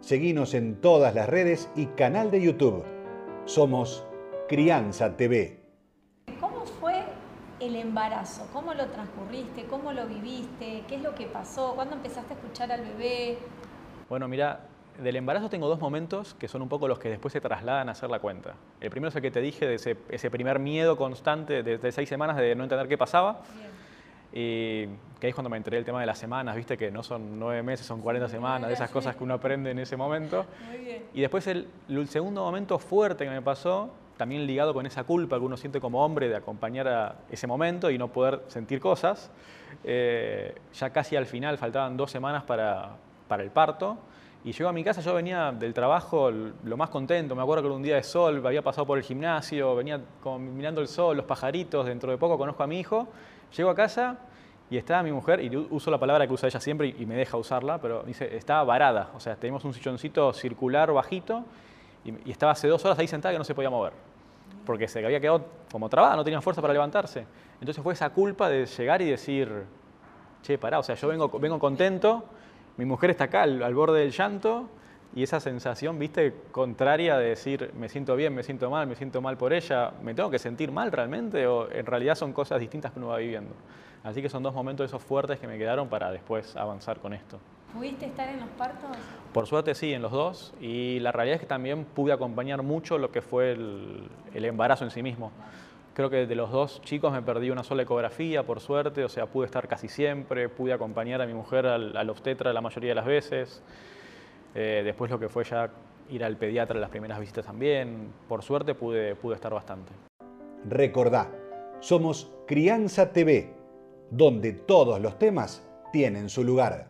Seguinos en todas las redes y canal de YouTube. Somos Crianza TV. ¿Cómo fue el embarazo? ¿Cómo lo transcurriste? ¿Cómo lo viviste? ¿Qué es lo que pasó? ¿Cuándo empezaste a escuchar al bebé? Bueno, mira, del embarazo tengo dos momentos que son un poco los que después se trasladan a hacer la cuenta. El primero es el que te dije de ese, primer miedo constante de, seis semanas de no entender qué pasaba. Y que ahí es cuando me enteré del tema de las semanas, viste que no son nueve meses, son 40 semanas, de esas cosas que uno aprende en ese momento. Muy bien. Y después el, segundo momento fuerte que me pasó, también ligado con esa culpa que uno siente como hombre de acompañar a ese momento y no poder sentir cosas. Eh, ya casi al final, faltaban dos semanas para, para el parto. Y llego a mi casa, yo venía del trabajo lo más contento, me acuerdo que era un día de sol, había pasado por el gimnasio, venía mirando el sol, los pajaritos, dentro de poco conozco a mi hijo, llego a casa y estaba mi mujer, y uso la palabra que usa ella siempre y, me deja usarla, pero dice, estaba varada, o sea, teníamos un silloncito circular bajito y, estaba hace dos horas ahí sentada que no se podía mover, porque se había quedado como trabada, no tenía fuerza para levantarse. Entonces fue esa culpa de llegar y decir, che, pará, o sea, yo vengo, vengo contento, mi mujer está acá, al, borde del llanto, y esa sensación, viste, contraria de decir, me siento bien, me siento mal, me siento mal por ella, ¿me tengo que sentir mal realmente? ¿O en realidad son cosas distintas que uno va viviendo? Así que son dos momentos esos fuertes que me quedaron para después avanzar con esto. ¿Pudiste estar en los partos? Por suerte sí, en los dos. Y la realidad es que también pude acompañar mucho lo que fue el embarazo en sí mismo. Creo que de los dos chicos me perdí una sola ecografía, por suerte, o sea, pude estar casi siempre, pude acompañar a mi mujer al, obstetra la mayoría de las veces. Eh, después lo que fue ya ir al pediatra las primeras visitas también. Por suerte pude, pude estar bastante. Recordá, somos Crianza TV, donde todos los temas tienen su lugar.